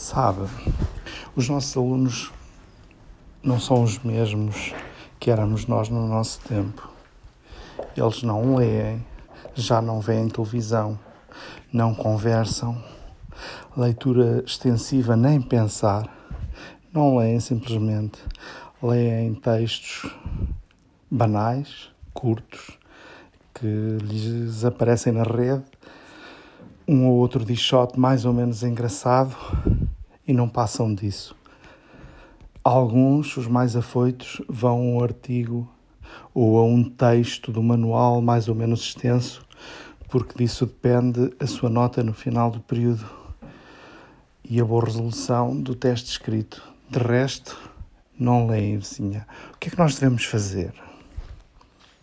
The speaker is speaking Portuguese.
Sabe, os nossos alunos não são os mesmos que éramos nós no nosso tempo. Eles não leem, já não veem televisão, não conversam, leitura extensiva nem pensar. Não leem simplesmente, leem textos banais, curtos, que lhes aparecem na rede, um ou outro dichote mais ou menos engraçado e não passam disso. Alguns, os mais afoitos, vão a um artigo ou a um texto do manual mais ou menos extenso, porque disso depende a sua nota no final do período e a boa resolução do teste escrito. De resto, não leem, vizinha. O que é que nós devemos fazer?